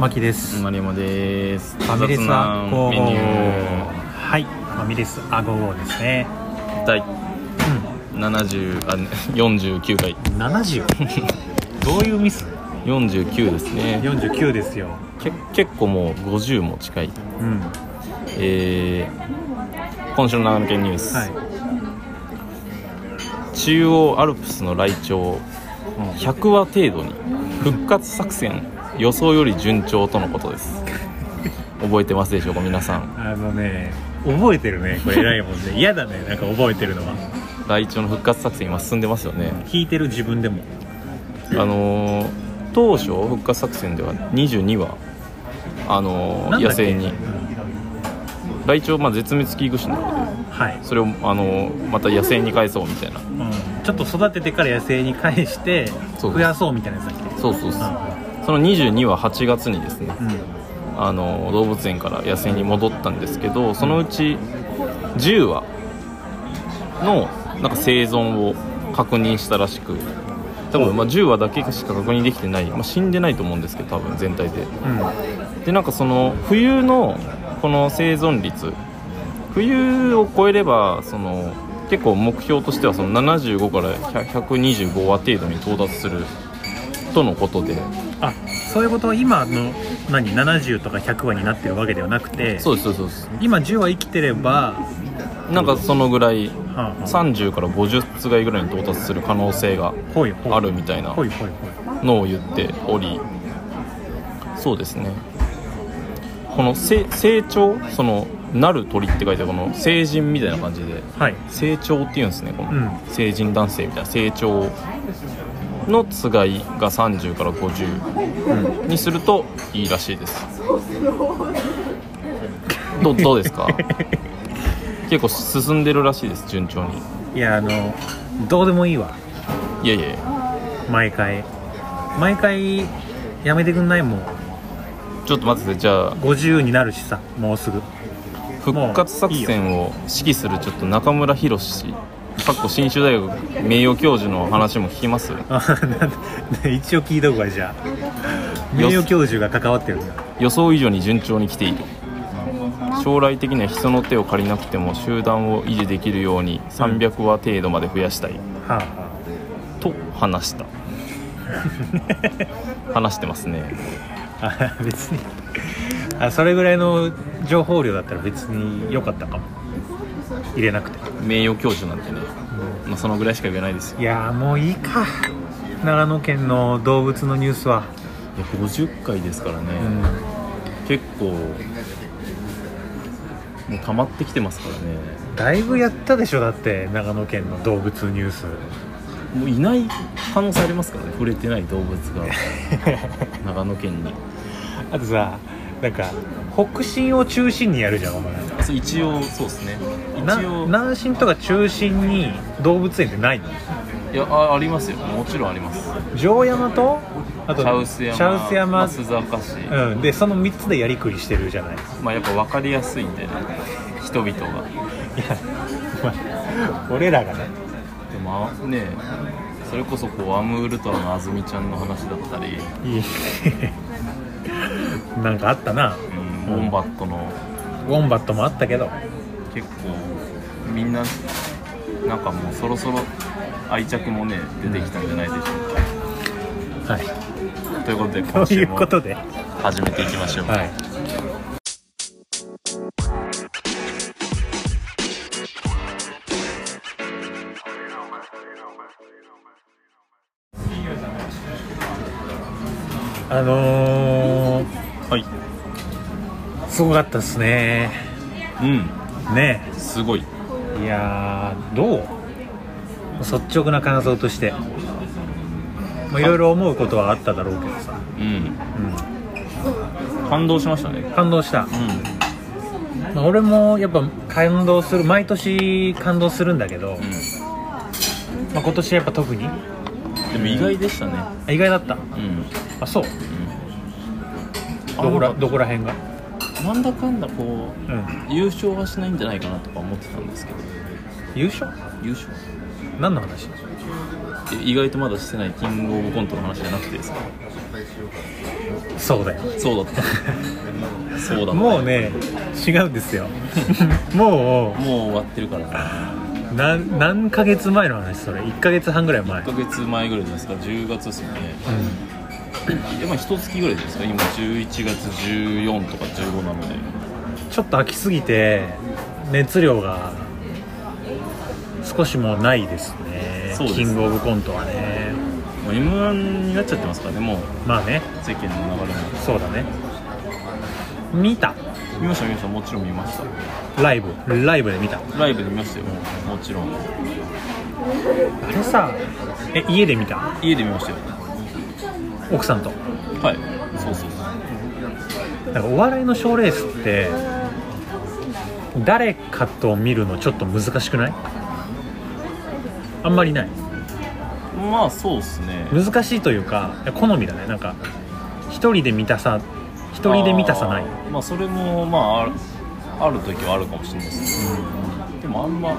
牧です。マリモです。ファミレスアゴはい。ファミレスアゴーですね。第70あ49回。うん70 どういうミス？49ですね。49ですよ。け結構もう50も近い。うん。えー、今週の長野県ニュース、はい。中央アルプスのライチョウ100羽程度に復活作戦予想より順調とのことです。覚えてますでしょうか皆さん。あのね覚えてるねこれ偉いもんね。嫌だねなんか覚えてるのは。ライチョウの復活作戦今進んでますよね。聞いてる自分でも。あのー当初復活作戦では22羽あのー野生に。ライチョウ、まあ、絶滅危惧種なのではい、それを、あのーまた野生に返そうみたいな。うん、ちょっと育ててから野生に返して増やそうみたいなやつだっけ？そうそうそうその22は8月にですねうん、うんあの動物園から野生に戻ったんですけどそのうち10羽のなんか生存を確認したらしく多分まあ10羽だけしか確認できてない、まあ、死んでないと思うんですけど多分全体で。でなんかその冬のこの生存率冬を超えればその結構目標としてはその75から125羽程度に到達するとのことであそういうことは今の何？70とか100話になってるわけではなくてそうですそうです。今10話生きてれば、なんかそのぐらいはあはあ。30から50つがいぐらいに到達する可能性があるみたいなのを言っておりそうですね。このせ成長？そのなる鳥って書いてあるこの成人みたいな感じで。はい。成長っていうんですねこの、うん。成人男性みたいな。成長のつがいが30から50にするといいらしいです。どどうですか？結構進んでるらしいです順調に。いやあのどうでもいいわ。いやいや毎回。毎回やめてくんないもん。ちょっと待っててじゃあ50になるしさもうすぐ。復活作戦を指揮するちょっと中村博氏かっこ信州大学名誉教授の話も聞きます？あなんで一応聞いとくわじゃあ。名誉教授が関わってるんだ。予想以上に順調に来ている。将来的には人の手を借りなくても集団を維持できるように300羽程度まで増やしたい。はあ、はと話した。話してますね。あ、あ別に。あそれぐらいの情報量だったら別に良かったかも入れなくて。名誉教授なんてね、まあ、そのぐらいしか言えないですよ。いやーもういいか。長野県の動物のニュースは、いや50回ですからね、うん、結構もう溜まってきてますからね。だいぶやったでしょだって長野県の動物ニュース。もういない可能性ありますからね。触れてない動物が。長野県に。あとさなんか北進を中心にやるじゃんお前。そう一応そうですね。な一応。南進とか中心に動物園ってないの？いやあありますよ。もちろんあります。城山とあと茶臼山茶臼山。増坂市、うん、でその3つでやりくりしてるじゃない？いまあやっぱ分かりやすいんでね。人々が。や、まあ、俺らがね。でもあねそれこそこうアムウルトラのあずみちゃんの話だったり、いい なんかあったな。うん、ウォンバットの。ウォンバットもあったけど。結構みんななんかもうそろそろ愛着もね出てきたんじゃないでしょうか、はい。ということで今週も始めていきましょう、はい。あのー、はいすごかったですね。うん。ね。すごい。いやーどう？率直な感想として。まあいろいろ思うことはあっただろうけどさ、うん。う感動しましたね。ん、感動した、うまあ、俺もやっぱ感動する毎年感動するんだけど、ん、まあ、今年やっぱ特に？うん、でも意外でしたね。あ意外だった。うん、あそう。うん、どこらあどこら辺が？なんだかんだこうん。う優勝はしないんじゃないかなとか思ってたんですけど。優勝？優勝。何の話？え意外とまだしてないキングオブコントの話じゃなくてですか？そうだよ。そうだった。そうだった。もうね違うんですよ。ももう終わってるから。なう何何ヶ月前の話それ？1ヶ月半ぐらい前。1ヶ月前ぐらいじゃないですか？10月ですよね。うん でまあ一月ぐらいですか？今11月14とか15なので。ちょっと飽きすぎて熱量が少しもうないですね。そうです。キングオブコントはね。もう m 1になっちゃってますからねもう。まあね。世間の流れも。そうだね。見た。見ました見ました。もちろん見ました。ライブ。ライブで見た。ライブで見ましたよ。もちろん。あれさえ家で見た？家で見ましたよ奥さんと。はい。そうそうなんかお笑いの賞レースって誰かと見るのちょっと難しくない？あんまりない。まあそうっすね。難しいというか好みだね。なんか一人で見たさ一人で見たさない。まあそれもまああるある時はあるかもしれないですけど、でもあんま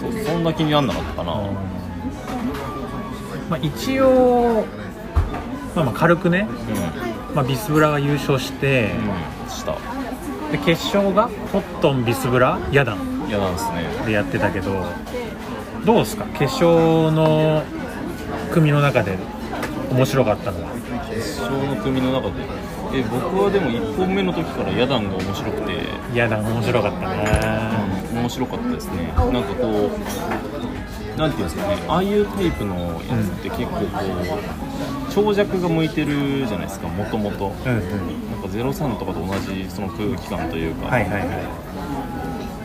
そうそんな気になんなかったかな、まあ、一応、まあ、まあ軽くね、うん。まあ、ビスブラが優勝して、うん。した。で決勝がコットンビスブラヤダン。嫌なんですね。でやってたけどどうですか？決勝の組の中で面白かったのは。決勝の組の中で。え僕はでも1本目の時からヤダンが面白くて、ヤダン面白かったね。面白かったですね。なんかこうなんていうんですかねああいうタイプのやつって結構こう長尺が向いてるじゃないですかもともとうんうん。なんか03とかと同じその空気感というか、はいはいはい。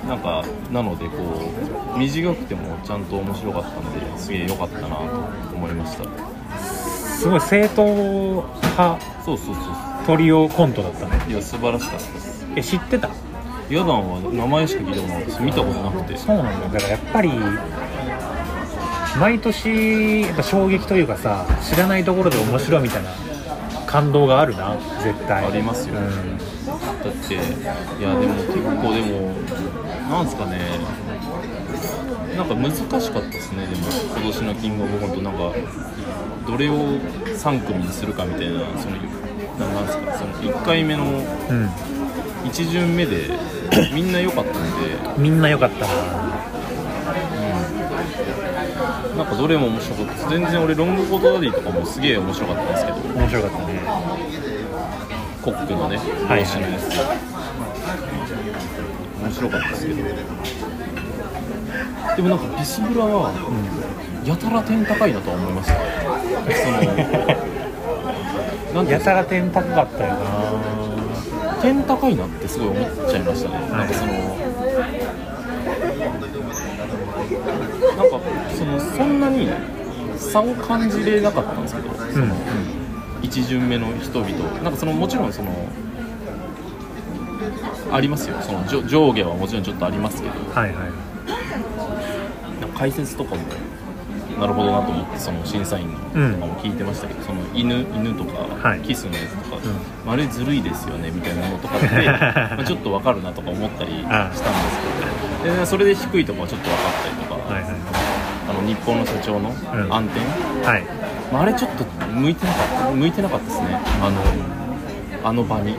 なんかなのでこう短くてもちゃんと面白かったんですげえ良かったなと思いました。すごい正統派そうそうそうトリオコントだったね。いや素晴らしかったです。え知ってた？ヤダンは名前しか聞いたことなかったです。見たことなくて。そうなんだ。だからやっぱり毎年やっぱ衝撃というかさ知らないところで面白いみたいな感動があるな絶対。ありますよ。うん。だっていやでも結構でもなんですかね。なんか難しかったですねでも。今年のキングオブコントなんかどれを3組にするかみたいなそのななんですかその1回目のうん。1巡目でみんな良かったんで。みんな良かったななんかどれも面白かった。全然俺ロングコートダディとかもすげえ面白かったんですけど。面白かったね。コックのねはい帽子のやつ、面白かったですけど。でもなんかビスブラはやたら点高いなとは思いました。そのなんやたら点高かったよな。点高いなってすごい思っちゃいましたね、なんかそのなんかそのそんなに差を感じれなかったんですけど、うん。1巡目の人々。なんかそのもちろんそのありますよ。その上上下はもちろんちょっとありますけど。はいはい。なんか解説とかもなるほどなと思ってその審査員のとかも聞いてましたけど、その犬犬とか、はい。キスのやつとか、うあれずるいですよねみたいなのとかって まあちょっと分かるなとか思ったりしたんですけど。でそれで低いとこはちょっと分かったりとか、はいはい日本の社長のん。暗転、はい。まあ、あれちょっと向いてなかった向いてなかったですね。あのあの場に、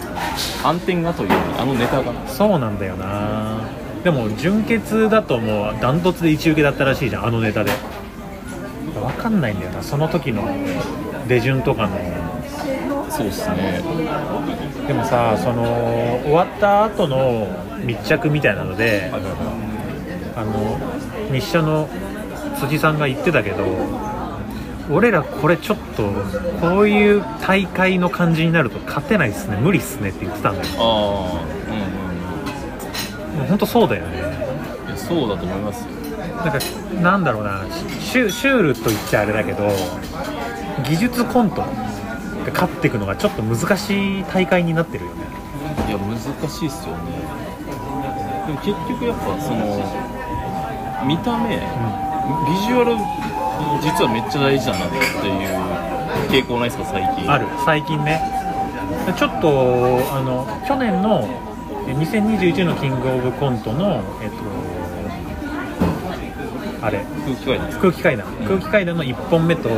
暗転がというよりあのネタが。そうなんだよな。でも純潔だともうダントツで一受けだったらしいじゃんあのネタで。分かんないんだよなその時の出順とかの。そうですね。でもさその終わった後の密着みたいなのであの日社の辻さんが言ってたけど俺らこれちょっとこういう大会の感じになると勝てないっすね無理っすねって言ってたんだよ。ああうんもう本当そうだよね。うんいやそうだと思いますよ。なんかなんだろうなシュシュールと言っちゃあれだけど技術コントが勝っていくのがちょっと難しい大会になってるよね。いや難しいっすよね。でも結局やっぱその見た目、ビジュアル実はめっちゃ大事だなっていう傾向ないですか最近。ある最近ね。ちょっとあの去年のえ2021のキングオブコントのえっとあれ。空気階段。です空気階段、ん。空気階段の1本目と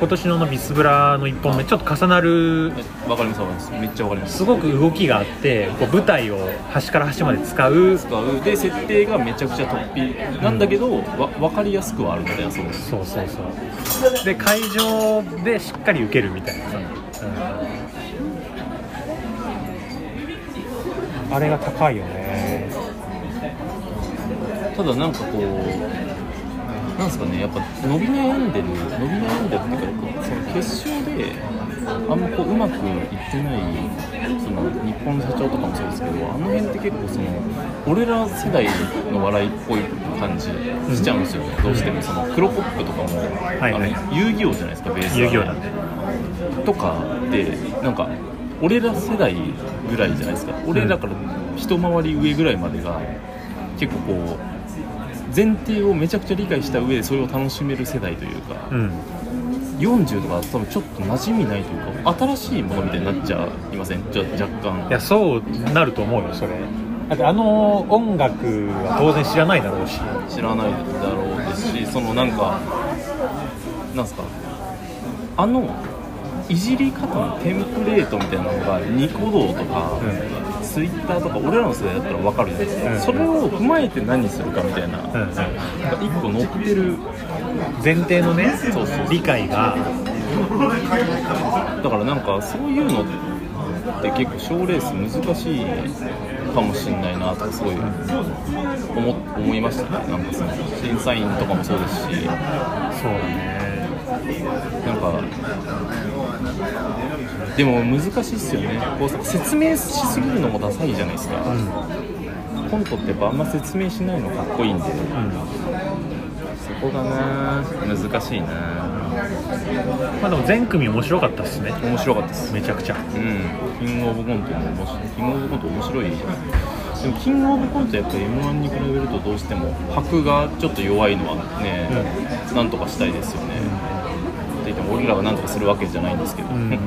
今年のビスブラの1本目ちょっと重なるわかりますわかります。めっちゃわかります。すごく動きがあってこう舞台を端から端まで使う。使う。で設定がめちゃくちゃ突飛なんだけど、わ分かりやすくはあるのでそうそうそうそう。で会場でしっかり受けるみたいなさ、うん。あれが高いよね。ただなんかこうなんですかねやっぱ伸び悩んでる伸び悩んでるっていうかその決勝であんまこううまくいってないその日本の社長とかもそうですけどあの辺って結構その俺ら世代の笑いっぽい感じしちゃうんですよね、どうしてもその黒ポップとかも、はいはい。あの遊戯王じゃないですかベースは。遊戯王だね。とかでなんか俺ら世代ぐらいじゃないですか。俺らから一回り上ぐらいまでが結構こう前提をめちゃくちゃ理解した上でそれを楽しめる世代というかうん。40とかだと多分ちょっと馴染みないというか新しいものみたいになっちゃいません？じゃ若干。いやそうなると思うよそれ。だってあの音楽は当然知らないだろうし。知らないだろうですしそのなんかなんすか？あのいじり方のテンプレートみたいなのがニコ動とか、ツイッターとか俺らの世代だったら分かるじゃないですか、うん。それを踏まえて何するかみたいな、うん。なんか一個乗ってる。前提のねそうそう理解が。だからなんかそういうのって結構賞レース難しいかもしれないなとかすごい思思いましたね。なんかその審査員とかもそうですし。そうだね。なんかでも難しいっすよね。こう説明しすぎるのもダサいじゃないですか、うんコントってやっぱあんま説明しないのかっこいいんで。うん。そこがな難しいな。まあでも全組面白かったっすね。面白かったです。めちゃくちゃ。うん。キングオブコントも面白い。キングオブコント面白いでもキングオブコントやっぱ m 1に比べるとどうしても箔がちょっと弱いのはね、なんとかしたいですよね、って言っても俺らがなんとかするわけじゃないんですけど、うんうん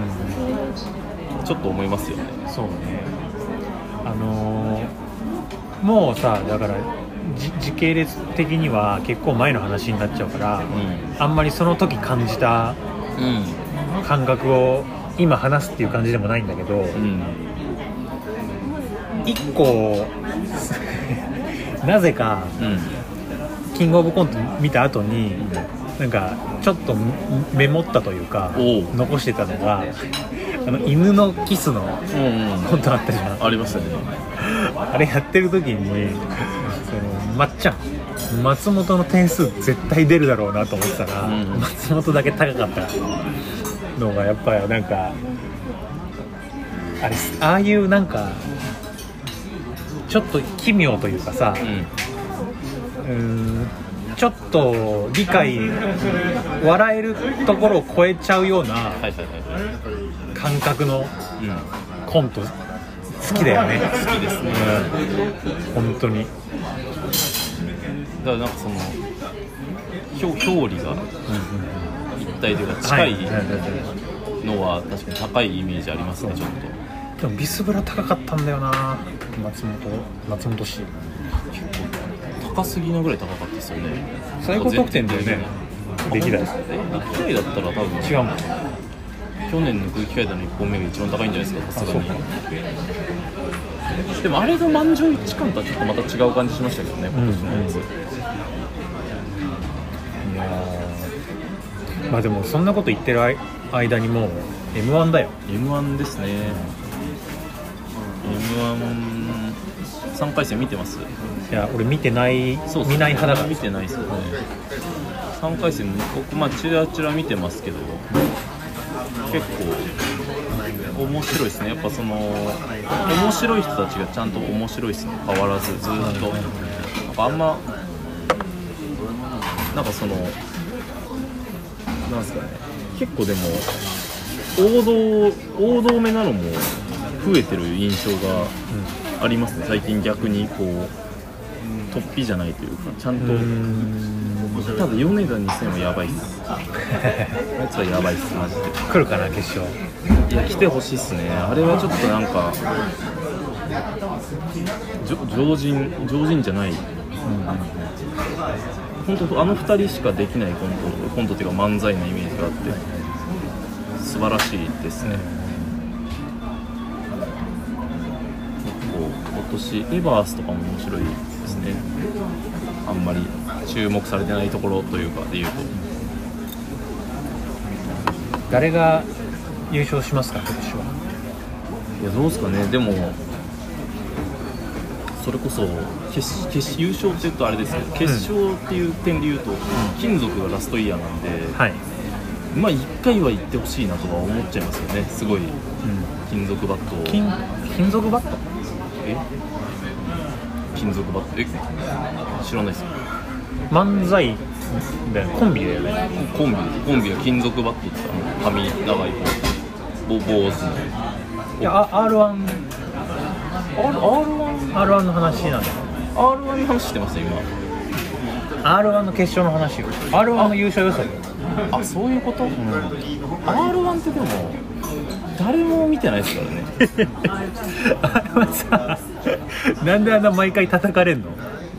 ちょっと思いますよね。そうね。あのーもうさだからじ時系列的には結構前の話になっちゃうから、うあんまりその時感じたん。感覚を今話すっていう感じでもないんだけど、うん。一個 なぜかうん。キングオブコント見た後になんかちょっとメモったというか残してたのがあの犬のキスのうんうん。コントあったじゃん。ありましたね。あれやってる時にそのまっちゃん。松本の点数絶対出るだろうなと思ってたら、うん松本だけ高かったのがやっぱりなんかあれああいうなんかちょっと奇妙というかさうん。うーんちょっと理解笑えるところを超えちゃうような感覚のうんコント。好きだよね。好きですね。うん本当に。だからなんかその表表裏が一体というか近いのは確かに高いイメージありますねちょっと。でもビスブラ高かったんだよな松本松本氏高すぎなぐらい高かったですよね。最高得点だよね。歴代。え歴代だったら多分。違うもん去年の空気階段の1本目が一番高いんじゃないですかさすがに。あでもあれの満場一致感とはちょっとまた違う感じしましたけどね今年のやつ、いやー。まあでもそんなこと言ってる間間にもう m 1だよ。m 1ですね。m 1 3回戦見てます？いや俺見てないそう見ない派だから。見てないですよね。3回戦僕まあチラチラ見てますけど結構面白いですね。やっぱその面白い人たちがちゃんと面白いですね。変わらずずっと。なんかあんまなんかそのなんですかね。結構でも王道王道めなのも増えてる印象がありますね。最近逆にこう突飛じゃないというかちゃんと、ただ米田2000はやばいっす。あいつはやばいっすマジで。来るかな決勝。いや来てほしいっすね。あれはちょっとなんか常人常人じゃない、本当あの2人しかできないコントコントっていうか漫才のイメージがあって素晴らしいですね、構今年エバースとかも面白いですね。あんまり注目されてないところというかでいうと。誰が優勝しますか今年は？いやどうですかね。でもそれこそ決決優勝って言うとあれですけど決勝っていう点で言うと、金属がラストイヤーなんで、はい、まあ1回は行ってほしいなとは思っちゃいますよね。すごい金属バットを。金金属バット？え？金属バットえ？知らないです。よ漫才だよね。コンビだよね。コンビ。コンビは金属バットってあの髪長い方。ぼ坊主の。いやあ R1 R- R1 R1 の話なんだよ R1 の話してます今。R1 の決勝の話よ。R1 の優勝予想よ。あそういうこと、R1 ってでも誰も見てないですからね R1 さなんであんな毎回叩かれんの？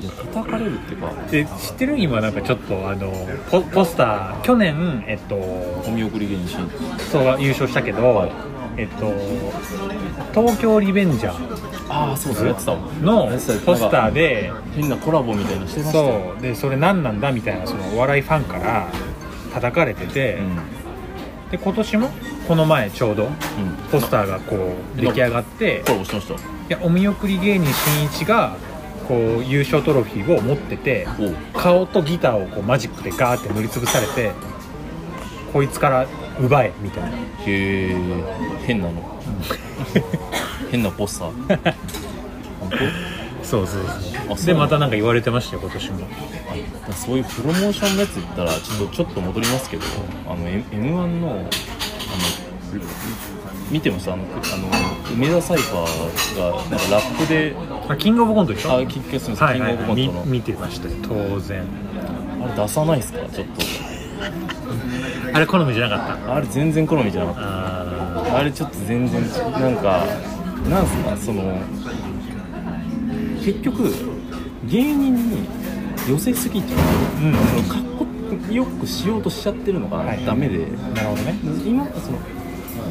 いや叩かれるっていうか。で知ってる？今なんかちょっとあのポポスター。去年えっとお見送り芸人そう優勝したけど、えっと東京リベンジャーああそうそうやってたわ。のやってたポスターで変なコラボみたいなのしてました。よそう。でそれ何なんだみたいなそのお笑いファンから叩かれてて、うん。で今年もこの前ちょうどうん。ポスターがこう出来上がってコラボしてましたいやお見送り芸人しんいちがこう優勝トロフィーを持ってて顔とギターをこうマジックでガーって塗りつぶされてこいつから奪えみたいな。へえ。変なの。変なポスター。そうそうあそう。でまたなんか言われてましたよ今年も。あそういうプロモーションのやつ言ったらちょっとちょっと戻りますけどあの M 1のあの見てましたあのあの梅田サイファーがなんかラップであキングオブコントでしょ？あキックキングオブコントの。見てましたよ当然。あれ出さないですか？ちょっあれ好みじゃなかった？とあれ全然好みじゃなかっあたあれちょっと全然なんかなんすか？その結局芸人に寄せすぎちゃうーうん。そのかっこよくしようとしちゃってるのがはいダメで、なるほどね。今その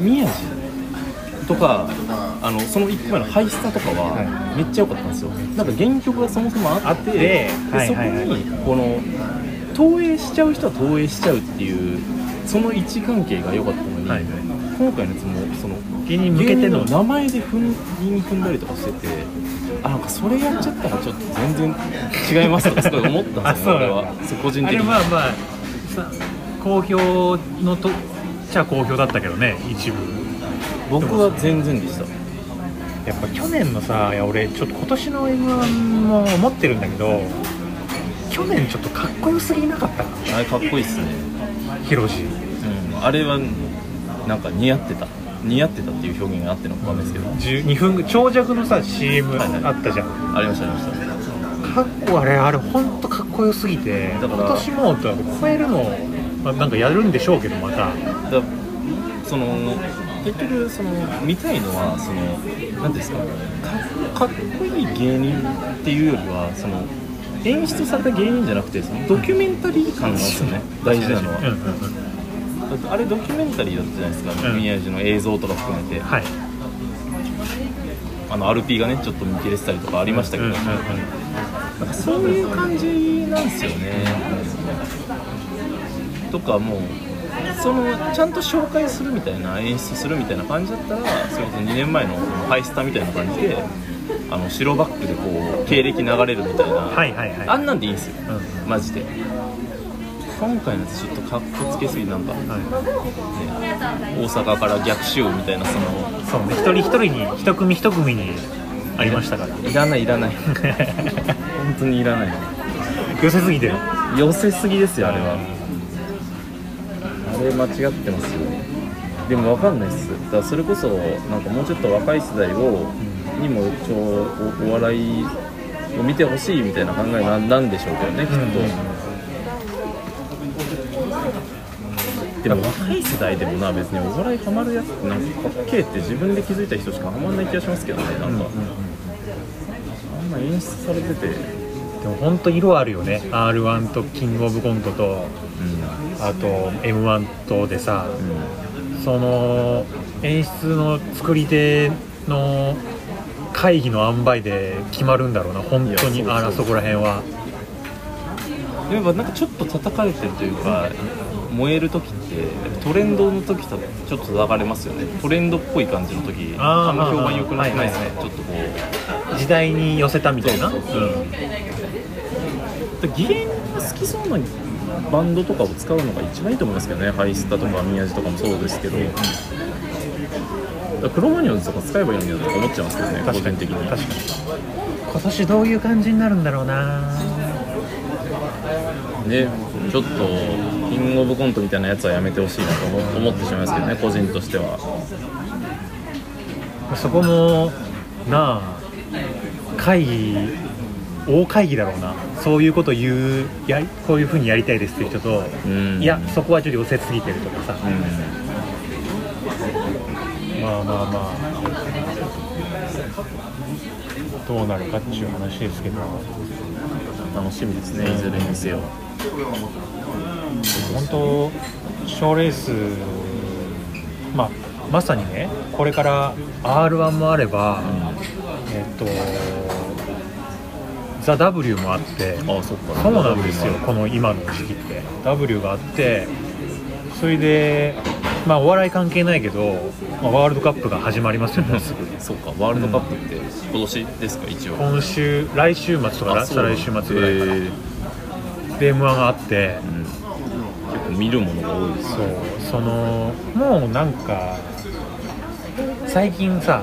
宮地とかあのその1個前のハイスタとかははめっちゃ良かったんですよ。なんか原曲がそもそもあってではいはいはい。そこにこの投影しちゃう人は投影しちゃうっていうその位置関係が良かったのに、はいはい。今回のやつもその芸人に向けての。名前で踏ん韻踏んだりとかしててあなんかそれやっちゃったらちょっと全然違いますとかすごい思ったんですよ 個人あ的に。れまあまあさ好評のとじゃあ好評だったけどね一部。僕は全然でした。やっぱ去年のさいや俺ちょっと今年の m 1も思ってるんだけど去年ちょっとかっこよすぎなかった？あれかっこいいっすね。ヒロシ。うん、あれはなんか似合ってた。似合ってたっていう表現があってのかわかんないですけど、12分ぐ長尺のさ CM はいはい。あったじゃん、ありましたありました。かっこあれあれ本当かっこよすぎてだから今年もだ超えるの、まあ、なんかやるんでしょうけどまた。だその結局その見たいのはその何ですかかかっこいい芸人っていうよりはその演出された芸人じゃなくてそのドキュメンタリー感なんですよね。大事なのは、うん。うんうんだってあれドキュメンタリーだったじゃないですか、うん。宮地の映像とか含めて。はい。あの RP がねちょっと見切れてたりとかありましたけど、うんうんうん。なんかそういう感じなんですよね。とかもうそのちゃんと紹介するみたいな演出するみたいな感じだったらそれこそ2年前のハイスタみたいな感じであの白バックでこう経歴流れるみたいな、はいはいはい。あんなんでいいんですよ。うん。マジで。今回のやつちょっとかっこつけすぎなんか、ね、は大阪から逆襲みたいなその。い、そうね。一人一人に一組一組にありましたから。いらないいらない。本当にいらない。寄せすぎてる。寄せすぎですよあれは。あれ間違ってますよでも分かんないっす。だからそれこそなんかもうちょっと若い世代をにもちょおお笑いを見てほしいみたいな考えなんなんでしょうけどねきっと、でも若い世代でもな別にお笑いハマるやつってなんかかっけえって自分で気づいた人しかハマんない気がしますけどねなんか、あんま演出されてて、でも本当色あるよね。r 1とキングオブコントと。うんあと m 1とでさうんその演出の作り手の会議の塩梅で決まるんだろうな本当にいやそこら辺は。やっぱなんかちょっと叩かれてるというか燃える時ってトレンドの時とちょっと叩かれますよね。トレンドっぽい感じの時あんま評判良くないですね、はいはいちょっとこう。時代に寄せたみたいな？そうそうそう。ギレンが好きそうなバンドとかを使うのが一番いいと思いますけどね。ハイスタとか宮地とかもそうですけど、クロマニオンズとか使えばいいのになとか思っちゃいますけどね。個確かに。人的に。確かに今年どういう感じになるんだろうな。ね。ちょっとキングオブコントみたいなやつはやめてほしいなと思思ってしまいますけどね。個人としては。そこもなあ会議大会議だろうな。そういうこと言うやりこういうふうにやりたいですっていう人と、うん。いやそこはちょっと寄せすぎてるとかさ、うん。まあまあまあ。どうなるかっていう話ですけど。楽しみですねいずれにせよ。本当賞レース。まあまさにねこれから r 1もあれば、えっと「ザ・ w もあってああそっか。そうなんですよこの今の時期って。W があってそれでまあお笑い関係ないけど、まあ、ワールドカップが始まりますよもうすぐ。そうかワールドカップって今年ですか一応。今週来週末とか再来週末ぐらいかで m 1があって。うん。結構見るものが多いですそう。そのもうなんか最近さ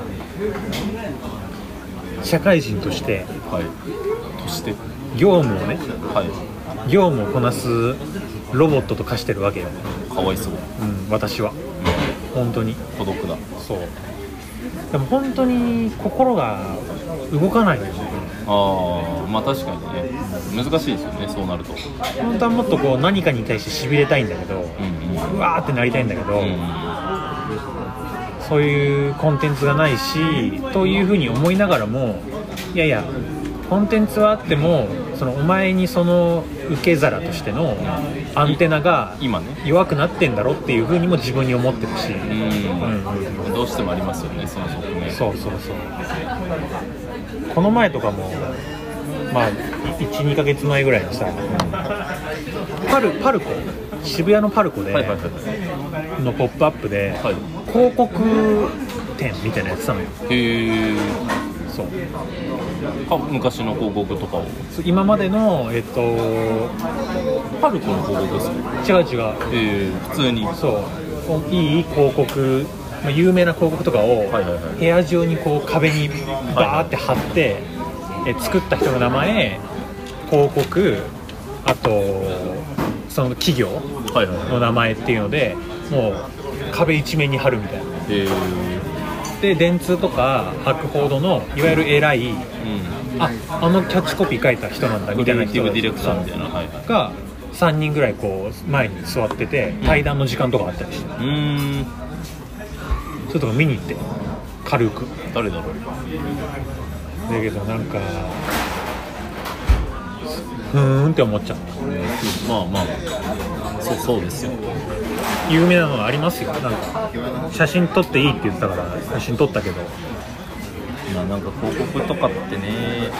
社会人としてはいとして業務をねはい。業務をこなすロボットと化してるわけよ、かわいそう、うん、私は。本当に。孤独だ。そう。でも本当に心が動かないのよね。ああまあ確かにね。難しいですよねそうなると。本当はもっとこう何かに対してしびれたいんだけどうんうわーってなりたいんだけど、うんうん。そういうコンテンツがないしというふうに思いながらもいやいやコンテンツはあってもそのお前にその受け皿としてのアンテナが今ね。弱くなってんだろっていうふうにも自分に思ってるし、うん、うんうんどうしてもありますよねその側面。そうそうそう。この前とかもまあ12ヶ月前ぐらいにさパルパルコ渋谷のパルコではいはいはい。のポップアップではい。広告展みたいなやつたのよ。へえそう。昔の広告とかを。今までのえっとパルコの広告ですか？違う違う。ええ普通に。そう。いい広告まあ有名な広告とかをはいはいはい。部屋中にこう壁にバーって貼ってえ作った人の名前広告あとその企業はいはいの名前っていうのでもう壁一面に貼るみたいな。えで電通とか博報堂のいわゆる偉いえうん。ああのキャッチコピー書いた人なんだみたいな人ディレクターみたいなはいはい。が3人ぐらいこう前に座ってて対談の時間とかあったりして、うーん。そういうとこ見に行って軽く。誰だろう。だけどなんかふーんって思っちゃった。まあまあそうそうですよ。有名なのがあります？よなんか写真撮っていいって言ったから写真撮ったけど。まあなんか広告とかってね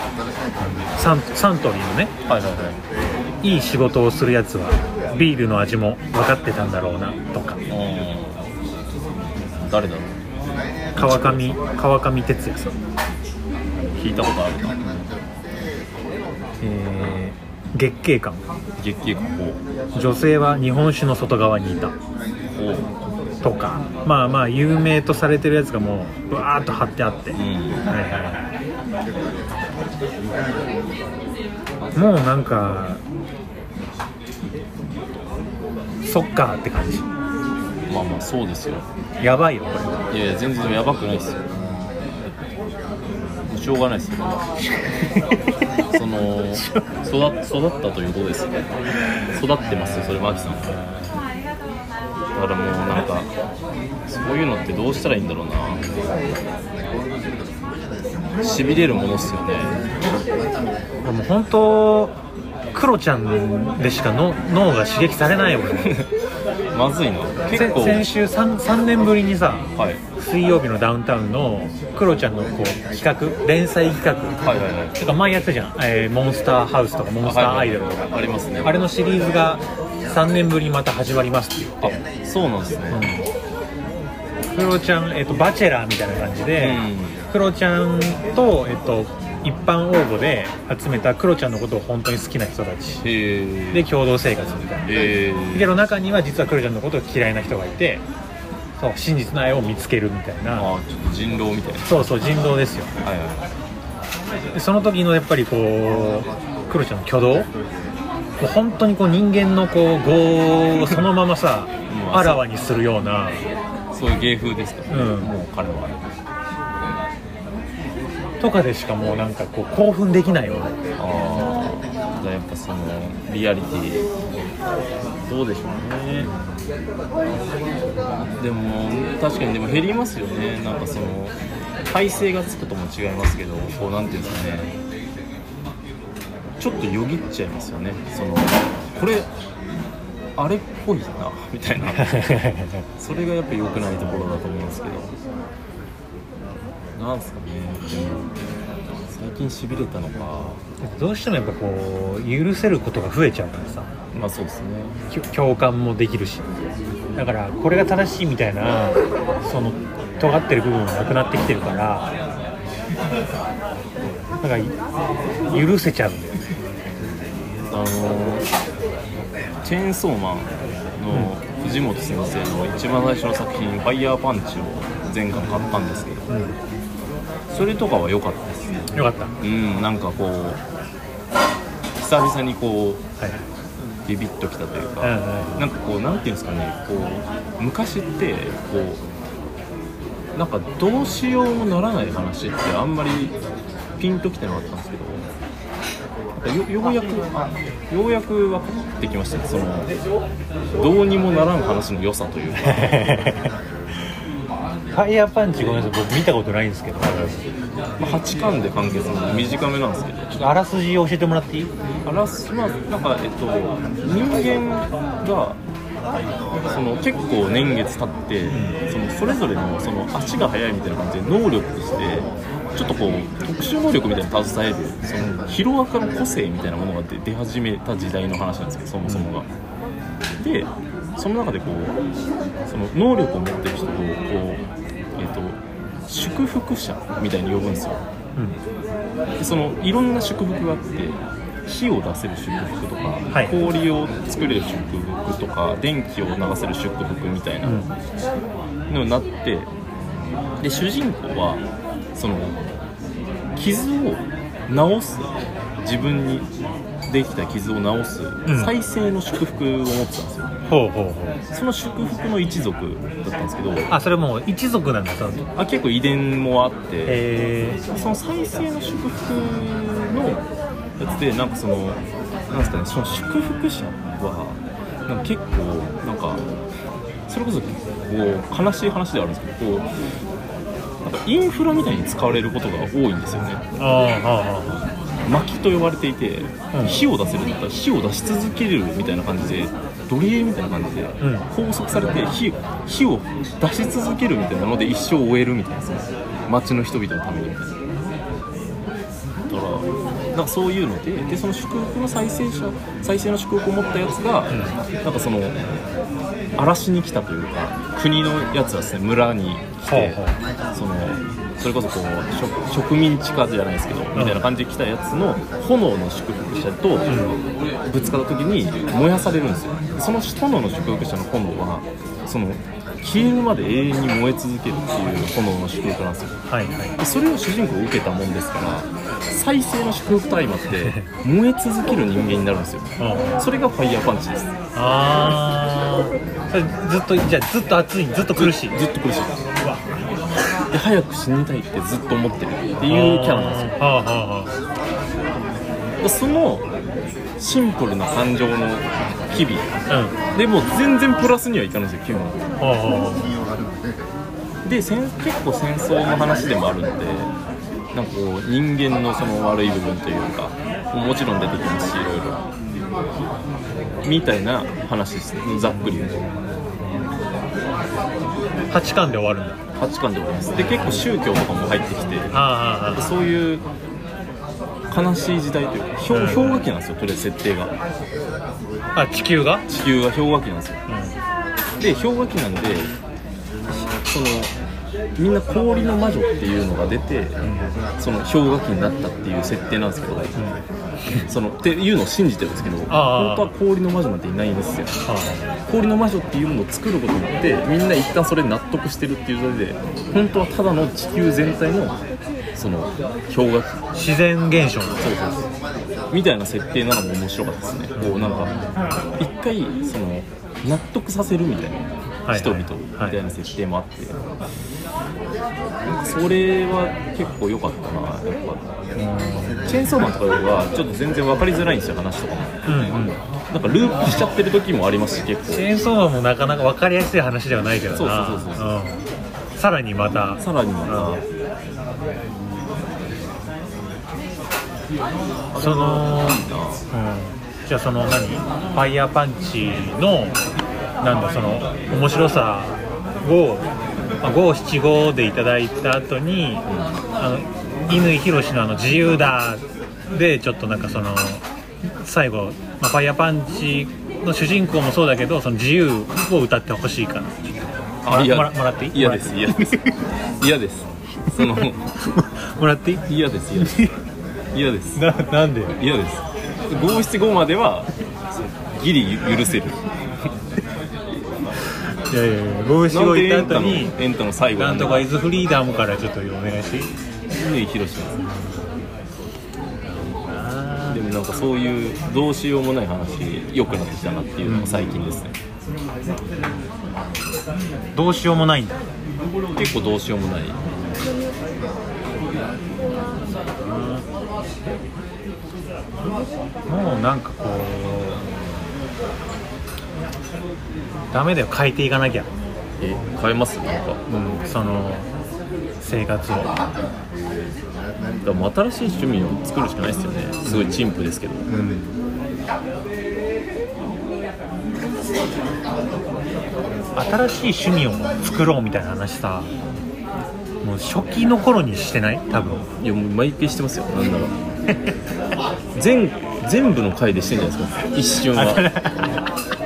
サンサントリーのねはいはいはいい仕事をするやつはビールの味も分かってたんだろうなとかうん誰だろう川上川上哲也さん、聞いたことあるなえー月経感月経感ほ女性は日本酒の外側にいた。うほう。とか。まあまあ有名とされてるやつがもうブワーッと貼ってあって、うん。はいはいもうなんかそっかって感じ。まあまあそうですよ。やばいよこれは。いやいや全然やばくないですよしょうがないですよ その育育ったということですよ育ってますよそれマキさん。だからもうなんかそういうのってどうしたらいいんだろうな。しびれるものっすよね。でも本当クロちゃんでしかの脳が刺激されないよね。まずいな。結構。せ先週 3, 3年ぶりにさはい水曜日のダウンタウンのクロちゃんのこう企画連載企画。はいはいはい。とか前やってたじゃん、えーモンスターハウスとかモンスターアイドルとか、ありますね。あれのシリーズが3年ぶりにまた始まりますって言って。あそうなんですね、クロちゃん、えっと、バチェラーみたいな感じで、うん。クロちゃんと、えっと、一般応募で集めたクロちゃんのことを本当に好きな人たち。で共同生活みたいな。えけど中には実はクロちゃんのことを嫌いな人がいてそう真実の愛を見つけるみたいな。あちょっと人狼みたいな。そうそう人狼ですよ。はいはいでその時のやっぱりこうクロちゃんの挙動。もう本当にこう人間のこう業をそのままさ うん。あらわにするような。そういう芸風ですか、うん。もう彼は。とかでしかもうなんかこう興奮できないよねああじゃあやっぱそのリアリティどうでしょうね。でも確かにでも減りますよね。なんかその体勢がつくとも違いますけどこうなんていうんですかね。ちょっとよぎっちゃいますよね。そのこれあれっぽいなみたいな。それがやっぱ良くないところだと思うんですけど。なんですかね近しびれたのか。どうしてもやっぱこう許せることが増えちゃうからさ。まあそうですね。共感もできるし。だからこれが正しいみたいなその尖ってる部分がなくなってきてるからだから許せちゃうんだよね。あのチェーンソーマンの藤本先生の一番最初の作品「ファイヤーパンチ」を前回買ったんですけどそれとかは良かった？よかった。はうんなんかこう久々にこうい。ビビッときたというか、うんうん。なんかこうなんていうんですかねこう昔ってこうなんかどうしようもならない話ってあんまりピンときてなかったんですけどよようやくあようやく分かってきましたね。そのどうにもならん話の良さというか ファイヤーパンチごめんなさい僕見たことないんですけど。まあ8巻で完結なので短めなんですけど。ちょっとあらすじ教えてもらっていい？あらすまあなんかえっと人間がその結構年月経って、そのそれぞれのその足が速いみたいな感じで能力としてちょっとこう特殊能力みたいなの携えるそのヒロアカの個性みたいなものが出出始めた時代の話なんですけどそもそもが。でその中でこうその能力を持ってる人をこう、えっと祝福者みたいに呼ぶんですよ。うん。でそのいろんな祝福があって火を出せる祝福とか、はい。氷を作れる祝福とか電気を流せる祝福みたいなうん。のになってで主人公はその傷を治す自分にできた傷を治すん。再生の祝福を持ってたんですよ、ほうほうほう。その祝福の一族だったんですけどあそれもう一族なんだそのあ結構遺伝もあってえその再生の祝福のやつでなんかそのなんですかねその祝福者はなんか結構なんかそれこそこう悲しい話ではあるんですけどこうなんかインフラみたいに使われることが多いんですよね。ー、あーあ薪と呼ばれていて、うん。火を出せるんだったら火を出し続けるみたいな感じで奴隷みたいな感じでん。拘束されて火火を出し続けるみたいなので一生終えるみたいなその町の人々のためにみたいな。だからなんかそういうのででその祝福の再生者再生の祝福を持ったやつが、なんかその荒らしに来たというか国のやつはですね村に来て、ほうほそのそれこそこう植植民地化じゃないですけど、みたいな感じで来たやつの炎の祝福者とぶつかった時に燃やされるんですよ。その炎の祝福者の炎はその消えるまで永遠に燃え続けるっていう炎の祝福なんですよ。あはいはい。でそれを主人公が受けたもんですから再生の祝福と相まって燃え続ける人間になるんですよ。うん。それがファイヤーパンチです。ああずっとじゃあずっと暑いずっと苦しい。ずっと苦しいで早く死にたいってずっと思ってるっていうキャラなんですよ。はあはあはでそのシンプルな感情の機微あうん。でも全然プラスにはいかないんですよ基本は。あはで戦結構戦争の話でもあるんでなんかこう人間のその悪い部分というかもちろん出てきますしいろいろ。みたいな話ですねざっくり言うと8巻で終わるんだ。8巻で終わります。で結構宗教とかも入ってきてそういう悲しい時代というか氷うん。氷河期なんですよとりあえず設定が。ああ地球が？地球が氷河期なんですよ。うで氷河期なんでそのみんな氷の魔女っていうのが出てその氷河期になったっていう設定なんですけどそのっていうのを信じてるんですけど本当は氷の魔女なんていないんですよ。あ氷の魔女っていうものを作ることによってみんな一旦それに納得してるっていう状態で本当はただの地球全体のその氷河期。あ自然現象。そうそうそう。みたいな設定なのも面白かったですね。こうなんか一回その納得させるみたいな、はい人々みはいたいな設定もあって、それは結構良かったなやっぱ。チェーンソーマンとかよりはちょっと全然分かりづらいんですよ話とかも。うんうん。なんかループしちゃってる時もありますし結構。チェーンソーマンもなかなか分かりやすい話ではないけどな。そうそうそうそうう。ん。さらにまた。さらにまその、うん、じゃあその何？ファイヤーパンチのなんだその面白さをまあ五七五でいただいた後に、あの乾ひろしのあの自由だでちょっとなんかその最後、まあ、ファイヤーパンチの主人公もそうだけどその自由を歌ってほしいから。ああいや。もらもらっていい？嫌です嫌です。嫌です。その もらっていい？嫌です嫌です。嫌です。ななんで？嫌です。五七五まではギリ許せるいやいやいや五七五言った後にエンタの最後なんとかイズフリーダムからちょっとお願いしてでもなんかそういうどうしようもない話良くなってきたなっていうのが最近ですね、ーどうしようもないんだ。結構どうしようもない。もうなんかこうダメだよ変えていかなきゃ、え変えます？なんか。うん、その生活を。だからもう新しい趣味を作るしかないですよね。すごい陳腐ですけど。新しい趣味を作ろうみたいな話さ。もう初期の頃にしてない？多分。いやもう毎回してますよ。なんなら。全全部の回でしてんじゃないですか。一瞬は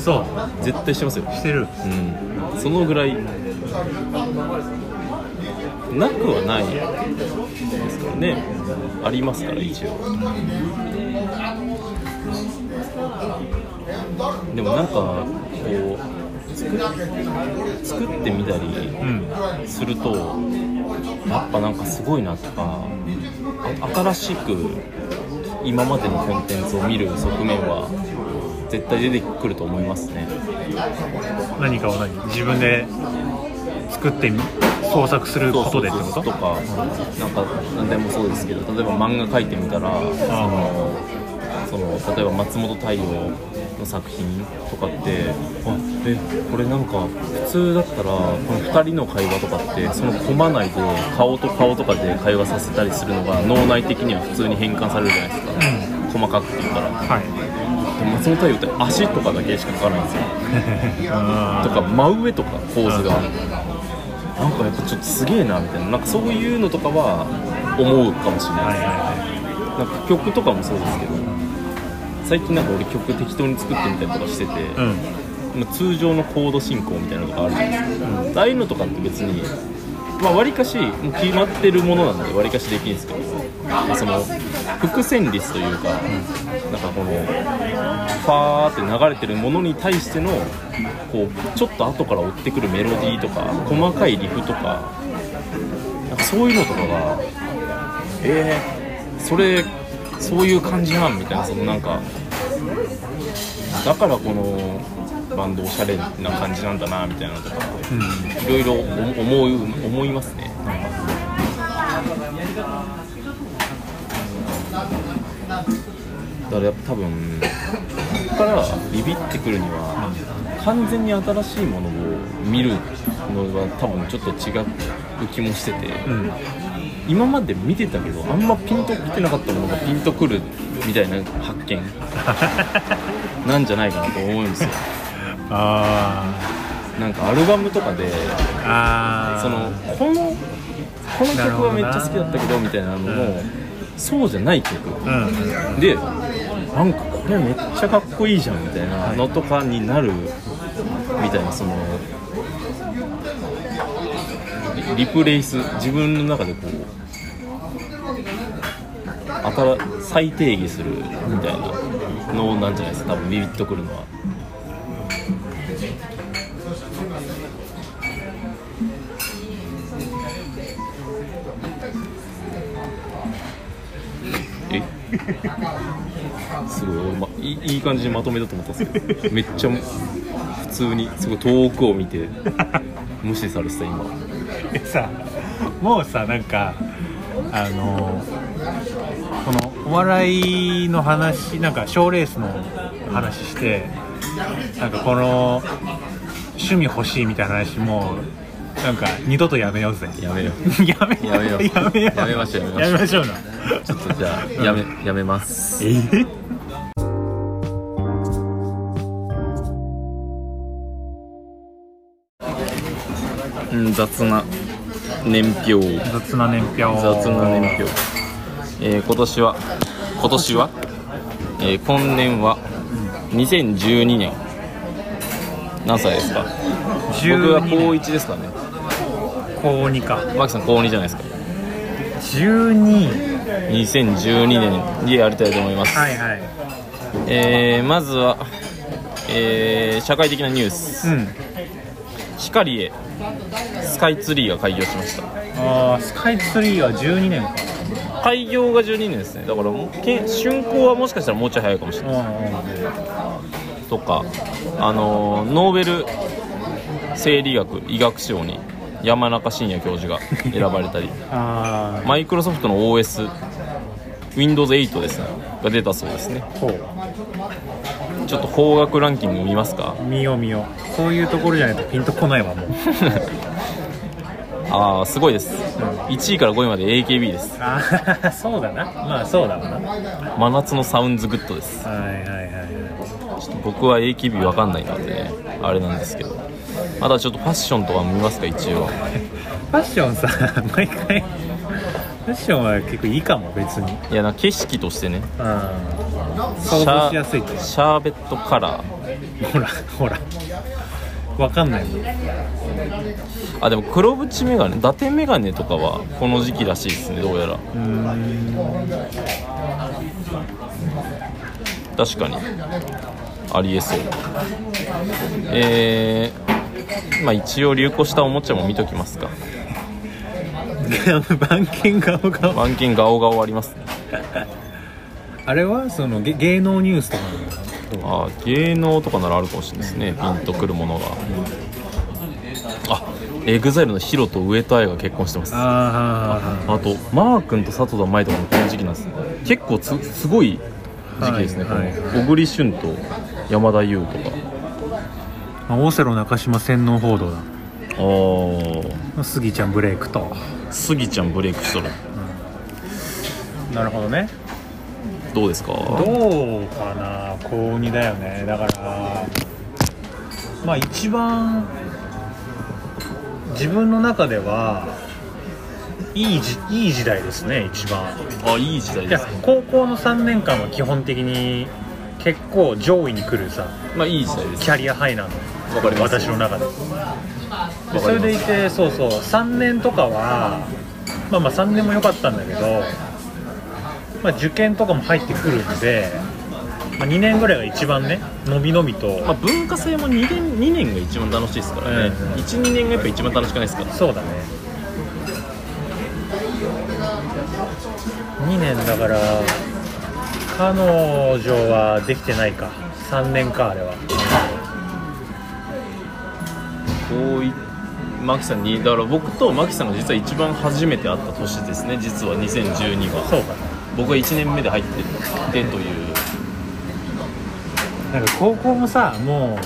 そ絶対してますよ。うしてる。うん。そのぐらい。なくはない。ですからね。ありますから一応。でもなんかこう作作ってみたりうんするとやっぱなんかすごいなとかあ新しく今までのコンテンツを見る側面は絶対出てくると思いますね。何かを何？自分で作ってみ創作することでってこと？とか、なんか何でもそうですけど例えば漫画描いてみたらそのその例えば松本太陽の作品とかってあえこれなんか普通だったらこの2人の会話とかってそのコマ内で顔と顔とかで会話させたりするのが脳内的には普通に変換されるじゃないですか、細かくって言ったら。はい松本太陽って足とかだけしか描かないんですよ。あ とか真上とか構図が。なんかやっぱちょっとすげえなみたいな。なんかそういうのとかは思うかもしれないです、ーはいはなんか曲とかもそうですけど最近なんか俺曲適当に作ってみたりとかしてて、うん。まあ通常のコード進行みたいなのとかあるじゃないですか、ああいうのとかって別にまあ割かしもう決まってるものなんで割かしできるんですけど、まあその伏線率というか、なんかこのファーって流れてるものに対してのこうちょっと後から追ってくるメロディーとか細かいリフとかなんかそういうのとかがえー、それそういう感じなんみたいなそのなんかだからこのバンドおしゃれな感じなんだなみたいなのとかうん。いろいろ思う思いますね。なんかだからやっぱ多分ここからビビってくるには完全に新しいものを見るのは多分ちょっと違う気もしてて、うん。今まで見てたけどあんまピンときてなかったものがピンとくるみたいな発見 なんじゃないかなと思うんですよあなんかアルバムとかでそのこのこの曲はめっちゃ好きだったけどみたいなのもそうじゃない曲。うん。でなんかこれめっちゃかっこいいじゃんみたいなのとかになるみたいなそのリリプレイス自分の中でこう新再定義するみたいなのなんじゃないですか。多分ビビッとくるのは。すごい。俺、ま、いいい感じにまとめたと思ったんですけどめっちゃ普通にすごい遠くを見て無視されてた今。でさもうさなんかあのこのお笑いの話なんか賞ーレースの話してなんかこの趣味欲しいみたいな話もなんか二度とやめようぜ。やめよやめやめよう。やめよう。やめましょう。やめましょうやめましょうな。ちょっとじゃあやめやめます。えー。うん雑な年表。雑な年表。雑な年表、えー今年は今年は、えー今年は2012年。何歳ですか？僕は12高年1ですかね高2か。マキさん高2じゃないですか。12 2012年でやりたいと思います、はいはい。えーまずは、えー社会的なニュース、うん。光へスカイツリーが開業しました。あースカイツリーは12年か。開業が12年ですね。だからけ竣工はもしかしたらもうちょい早いかもしれない。うん。とかあのーノーベル生理学医学賞に山中伸也教授が選ばれたり。あマイクロソフトの OS Windows8 ですねが出たそうですね。ちょっと邦楽ランキング見ますか？見よう見よう。そういうところじゃないとピンとこないわもう。ああすごいです。1位から5位まで AKB です。ああ そうだな。まあそうだわな。はい真夏のサウンズグッドです。はいはいはいちょっと僕は AKB わかんないのでねあれなんですけどまだちょっとファッションとかも見ますか一応。ファッションさ 毎回。ファッションは結構いいかも別に。いやな景色としてね。うん。想像しやすいとシャーベットカラー。ほらほら。わかんない。あでも黒縁メガネ伊達メガネとかはこの時期らしいですねどうやら。うーん。確かに。ありえそう。えー、まあ一応流行したおもちゃも見ときますか。番犬顔が番犬ガオガオあります。ねあれはその芸芸能ニュースとかあー芸能とかならあるかもしれないですね。ピンとくるものが。あエグザイルのヒロと上戸彩が結婚してます。ああとマー君と里田まいとかもこの時期なんですね。結構つすごい時期ですね、はいはい。この小栗旬と山田優とかあオセロ中島洗脳報道だ。あスギちゃんブレイクと。あスギちゃんブレイクしとる。なるほどね。どうですか？どうかな高2だよね。だからまあ一番自分の中ではいいじいい時代ですね一番。あいい時代ですね高校の3年間は基本的に結構上位に来るさまあいい時代です。キャリアハイなのわかります。私の中で。でそれでいてそうそう。3年とかはまあまあ3年も良かったんだけど、まあ、受験とかも入ってくるんで、まあ、2年ぐらいが一番ねのびのびと、まあ、文化祭も2年 ,2 年が一番楽しいですからね、うん。うん12年がやっぱ一番楽しくないですか？そうだね。2年だから彼女はできてないか。3年かあれはこういマキさんにだから僕とマキさんが実は一番初めて会った年ですね。実は2012がそうか。僕が1年目で入っててという。なんか高校もさも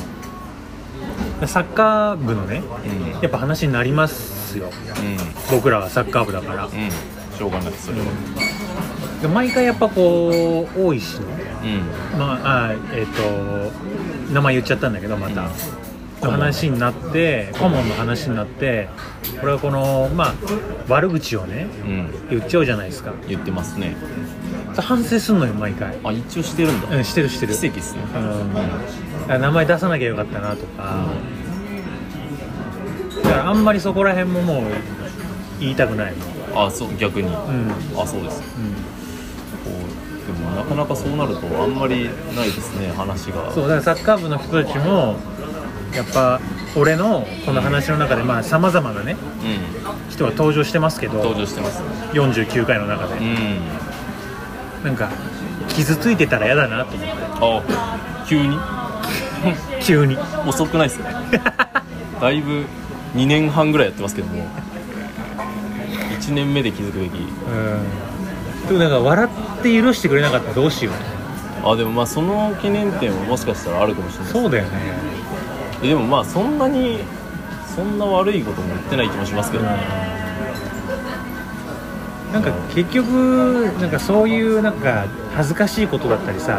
うサッカー部のねうんやっぱ話になりますよ。う僕らはサッカー部だから。ん。うん。しょうがないそれは。で毎回やっぱこう大石のうん。まああえっ、と名前言っちゃったんだけどまた、話になって顧問の話になってこれはこのまあ悪口をねうん。言っちゃうじゃないですか。言ってますね。反省すんのよ毎回。あ一応してるんだ、うんしてるしてる。奇跡っすね。うん。あ名前出さなきゃよかったなとか。だからあんまりそこら辺ももう言いたくない。もんあそう逆に、うん。あそうです。うん。でもなかなかそうなるとあんまりないですね話が。そうだからサッカー部の人たちもやっぱ俺のこの話の中でまあさまざまなねう人が登場してますけん登ど場してますね。49回の中で。うん。なんか傷ついてたら嫌だなと思って。あ急に？急に。遅くないですね。だいぶ2年半ぐらいやってますけども。1年目で気づくべき。うん。でもなんか笑って許してくれなかったらどうしよう。あでもまあその懸念点ももしかしたらあるかもしれないそうだよねえでもまあそんなにそんな悪いことも言ってない気もしますけどね。なんか結局なんかそういうなんか恥ずかしいことだったりさ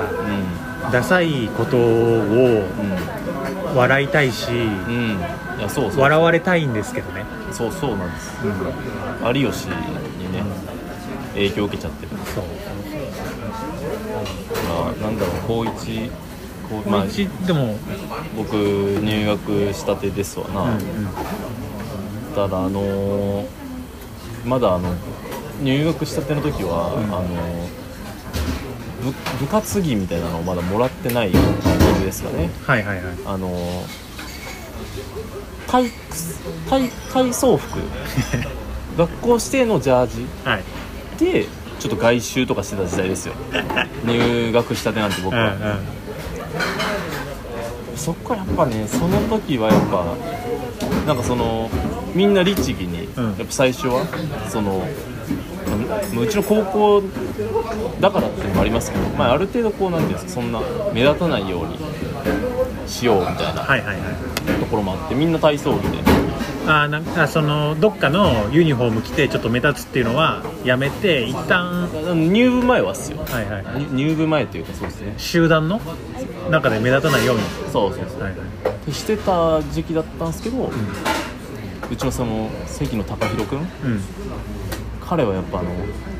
うダサいことをん。笑いたいしうん。うんいやそうそう笑われたいんですけどね。そうそうなんです、有吉にね影響を受けちゃってる。そう。まあなんだろう高一まあでも、僕入学したてですわな、うんうん。ただあのーまだあの入学したての時は、うん。あの部部活着みたいなのをまだもらってないタイミングですかね。はいはいはい。あの体体体操服。学校指定のジャージ。はい。でちょっと外周とかしてた時代ですよ。入学したてなんて僕は、うんうんそっからやっぱねその時はやっぱなんかそのみんな律儀に、うん。やっぱ最初はそのううちの高校だからっていうのもありますけど、まあ、ある程度こうなんていうんですかそんな目立たないようにしようみたいなところもあってみんな体操着であーなんかそのどっかのユニフォーム着てちょっと目立つっていうのはやめて一旦入部前はっすよ。はいはい。入部前っていうかそうですね。集団の中で目立たないように。そうそうそう。はいはい。してた時期だったんですけど、うちのその関野貴弘君うん。彼はやっぱあの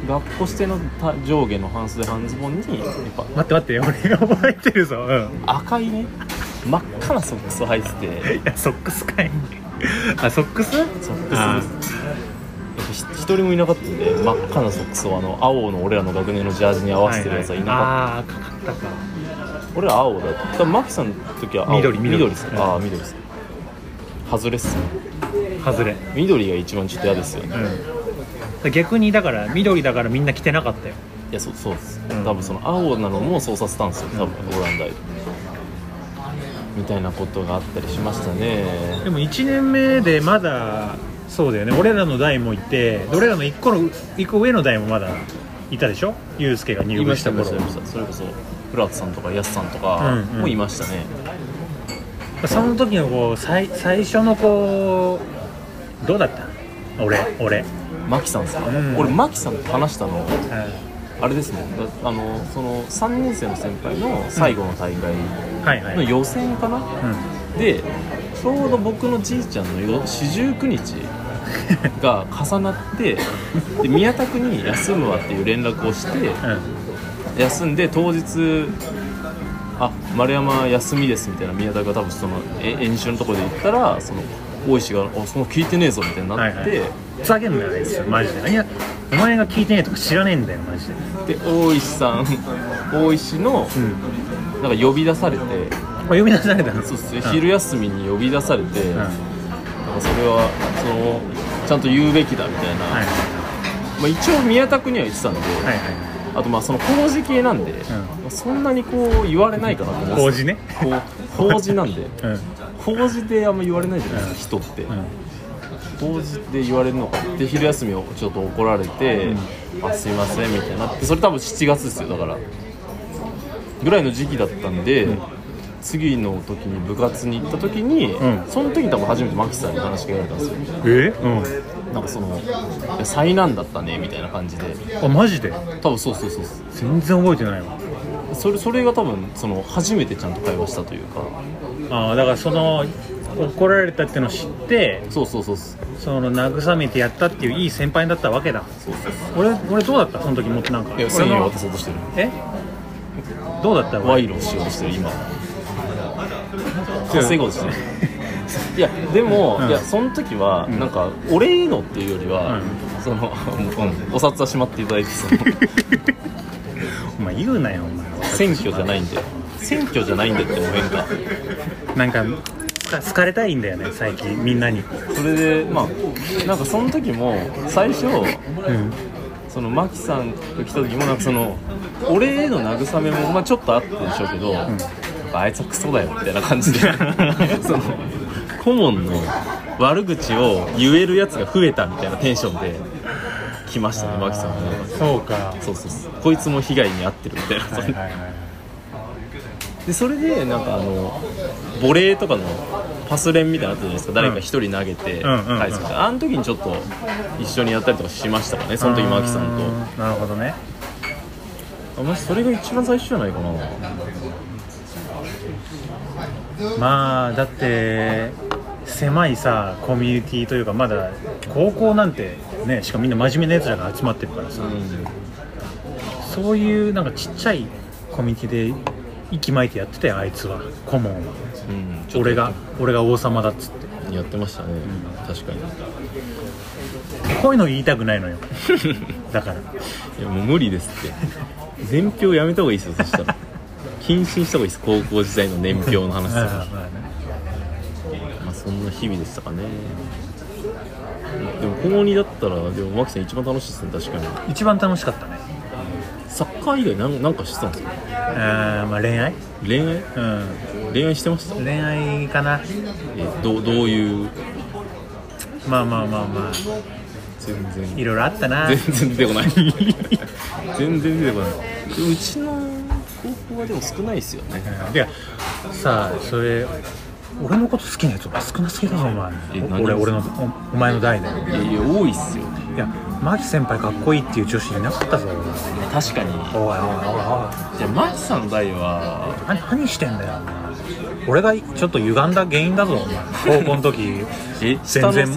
学校指定のた上下の半袖半ズボンにやっぱ待って待って俺覚えてるぞ。うん。赤いね真っ赤なソックスを履いてて。いやソックスかい あソックス？ソックスです。一人もいなかったんで真っ赤なソックスをあの青の俺らの学年のジャージに合わせてるやつはいなかった、ああーかかったか。俺は青だった。マキさんの時は青。緑緑。緑ですうん。ああ緑です外れっすね。外れ。緑が一番ちょっと嫌ですよね、うん。逆にだから緑だからみんな着てなかったよ。いやそうそうです、うん。多分その青なのもそうさせたんですよ。多分オランダでみたいなことがあったりしましたね。でも1年目でまだそうだよね。俺らの代もいて俺らの1個の一個上の代もまだいたでしょ？ユうスケが入部したた頃いました。それこそフラットさんとかヤスさんとかうんうん。もいましたね、その時のこう最最初のこうどうだった？俺俺、マキさんですか、うん。俺マキさんと話したのうん。あれですねだあのその3年生の先輩の最後の大会の予選かな、うん。でちょうど僕のじいちゃんのよ四十九日 が重なってで宮田区に休むわっていう連絡をしてうん。休んで当日あ丸山休みですみたいな宮田が多分そのえ演習のところで言ったらその大石が「あその聞いてねえぞ」みたいになって、はいはい。ふざけんなよあいつ。マジで。いやお前が聞いてねえとか知らねえんだよマジで。で大石さん大石のうんなんか呼び出されて。あ読み出されたの？そうっすね。ん。昼休みに呼び出されて、うん。なんかそれはそのちゃんと言うべきだみたいな、はい。まあ、一応宮田区には言ってたんで、はいはいあとまあその工事系なんで、そんなにこう言われないかなと思うんですよ工事ね。工事なんで。うん。工事であんま言われないじゃないですか、人って、うん。工事で言われるのか。で昼休みをちょっと怒られて、あすいませんみたいにな。ってそれ多分7月ですよだからぐらいの時期だったんで、次の時に部活に行った時に、うん。その時に多分初めてマキさんに話しかけられたんですよ。え？うん。なんかそのいや災難だったねみたいな感じで。あマジで？多分そうそうそうそう。全然覚えてないわ。それそれが多分その初めてちゃんと会話したというか。ああだからその怒られたっていうのを知ってそうそうそうその慰めてやったっていういい先輩だったわけだ。そうそう俺俺どうだった？その時もっとなんか。いや1000俺の円渡そうとしてる。え？どうだった？賄賂をしようとしてる今。稼ごうとしてる。いやでも、うん。いやその時は、ん。なんか俺へのっていうよりは、うん。その、う んお札はしまっていただいてその。お前言うなよお前。選挙じゃないんで。選挙じゃないんでっても変かなんか好か好かれたいんだよね最近みんなに。それでまあなんかその時も最初うん。そのマキさんが来た時もなんかその俺への慰めもまあちょっとあったでしょうけど、なん。かあいつはクソだよみたいな感じで。その顧問の悪口を言えるやつが増えたみたいなテンションで来ましたねマキさんが。なんかそうか。そうそうそう。こいつも被害に遭ってるみたいな、はいはいはいでそれでなんかあのボレーとかのパス練みたいなのあったじゃないですか。誰か一人投げてうん。うんうん返すみたいな。あの時にちょっと一緒にやったりとかしましたかねその時マキさんと。うんなるほどねあマジそれが一番最初じゃないかな。まあだって狭いさコミュニティというかまだ高校なんてねしかもみんな真面目なやつらが集まってるからさ、そういうなんかちっちゃいコミュニティで息巻いてやってたよあいつは。顧問は。うん、俺が俺が王様だっつって。やってましたね、確かに。こういうの言いたくないのよ。だから。いやもう無理ですって年表やめた方がいいですよそしたら。謹慎した方がいいです高校時代の年表の話。とかまあそんな日々でしたかね。でも高2だったらでもマキさん一番楽しいですね確かに。一番楽しかったね。サッカー以外なんなんかしてたんですか？あーまあ恋愛？恋愛？うん。恋愛してました？恋愛かな。えどうどういう？まあまあまあまあ全然。いろいろあったな。全然出てこない。全然出てこない。うちの高校はでも少ないですよね。いやさあそれ俺のこと好きなやつが少なすぎだぞお前。俺俺のおお前の代で。いやいや多いっすよ。いやマキ先輩かっこいいっていう女子いなかったぞ確かに。おいおいおいおい。じゃあマキさんの代は何何してんだよ俺がちょっと歪んだ原因だぞ。高校の時。全然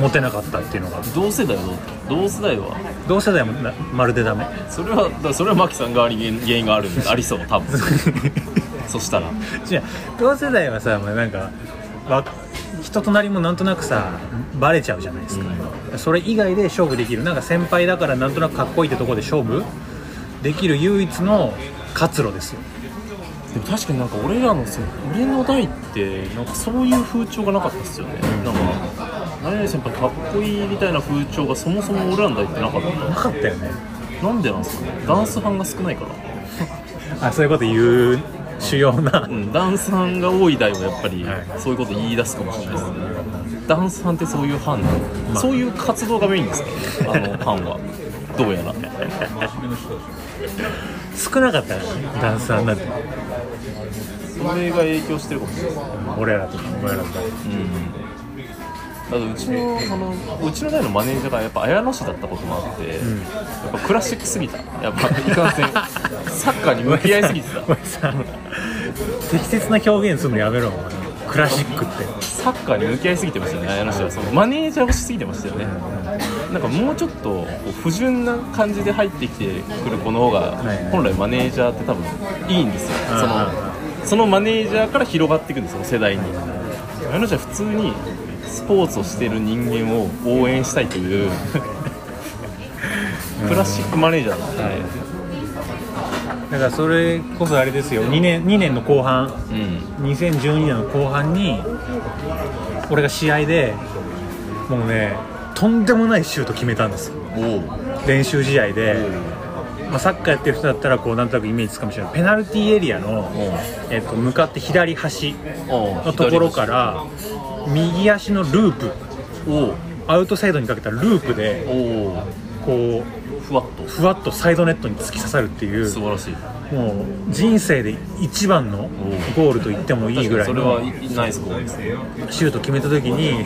モテなかったっていうのが。同世代はどう同世代は？同世代もなまるでダメ。それはだそれはマキさん側に原原因がある ありそう多分。そしたら。じゃあ同世代はさ、まあ、なんかわ人となりもなんとなくさバレちゃうじゃないですか、それ以外で勝負できる。なんか先輩だからなんとなくかっこいいってところで勝負できる唯一の活路ですよでも確かになんか俺らのその俺の代ってなんかそういう風潮がなかったっすよね、なんか何々先輩かっこいいみたいな風潮がそもそも俺らの代ってなかっなかったよね。たなんでなんですかね。ダンス班が少ないから。あそういうこと言う主要な。うん、ダンス班が多い代はやっぱりはい。そういうこと言い出すかもしれないですね。ダンス班ってそういう班なの、まあ。そういう活動がメインですか？らねあの班はどうやら。少なかったよダンサーになってそれが影響してるかもしれない。です俺らとかお前らと。かうん。だうちのそのうちの代のマネージャーがやっぱ綾野市だったこともあって、ん。やっぱクラシックすぎた。やっぱいかんせん。サッカーに向き合いすぎてた。適切な表現するのやめろお前クラシックって。サッカーに向き合いすぎてましたよね綾野市は。そのマネージャーをしすぎてましたよね、なんかもうちょっとこう不純な感じで入ってきてくる子の方がいはい。本来マネージャーって多分いいんですよ、うんそのそのマネージャーから広がっていくんですよ世代に。綾野市は普通にスポーツをしてる人間を応援したいというクラシックマネージャーなんで、だからそれこそあれですよ。2年 ,2 年の後半。うん。2012年の後半に俺が試合でもうねとんでもないシュート決めたんです練習試合で、まあ、サッカーやってる人だったらこうなんとなくイメージつくかもしれない。ペナルティーエリアの、えっと、向かって左端のところから右足のループ。アウトサイドにかけたループでおう。こふわっと。うふわっとサイドネットに突き刺さるっていう素晴らしい。もう人生で一番のゴールと言ってもいいぐらいそれはのナイスゴールですね。シュート決めた時に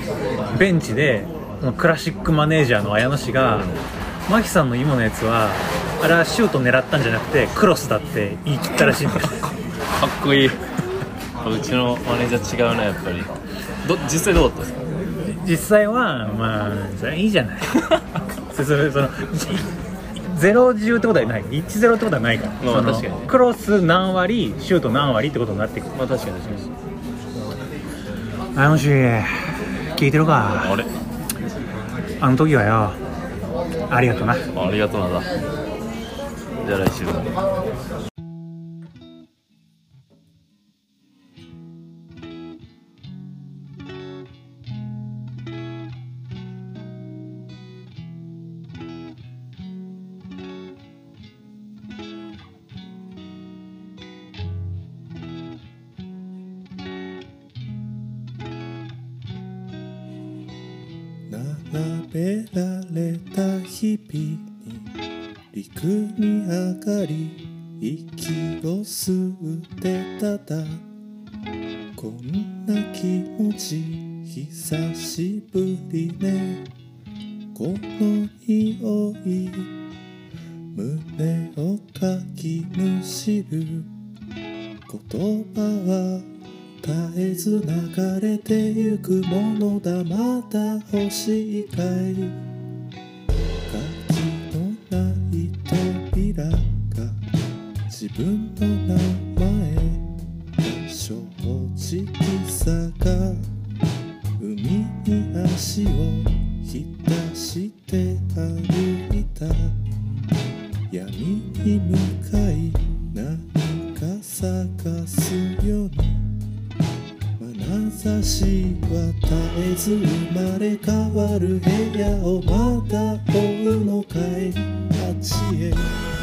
ベンチでクラシックマネージャーの綾野氏がマキさんの今のやつはあれはシュート狙ったんじゃなくてクロスだって言い切ったらしいんです。かっこいい。うちのマネージャー違うなやっぱり。ど実際どうだったんですか？実際はまあそれいいじゃない。そそのゼロ10ってことはない。1ゼロってことはないから、まあ、確かにクロス何割シュート何割ってことになってくる。まあ確かに確かに。あのし聞いてるか？あれ？あの時はよありがとな。ありがとうなだ。じゃあ来週のかいあっちへ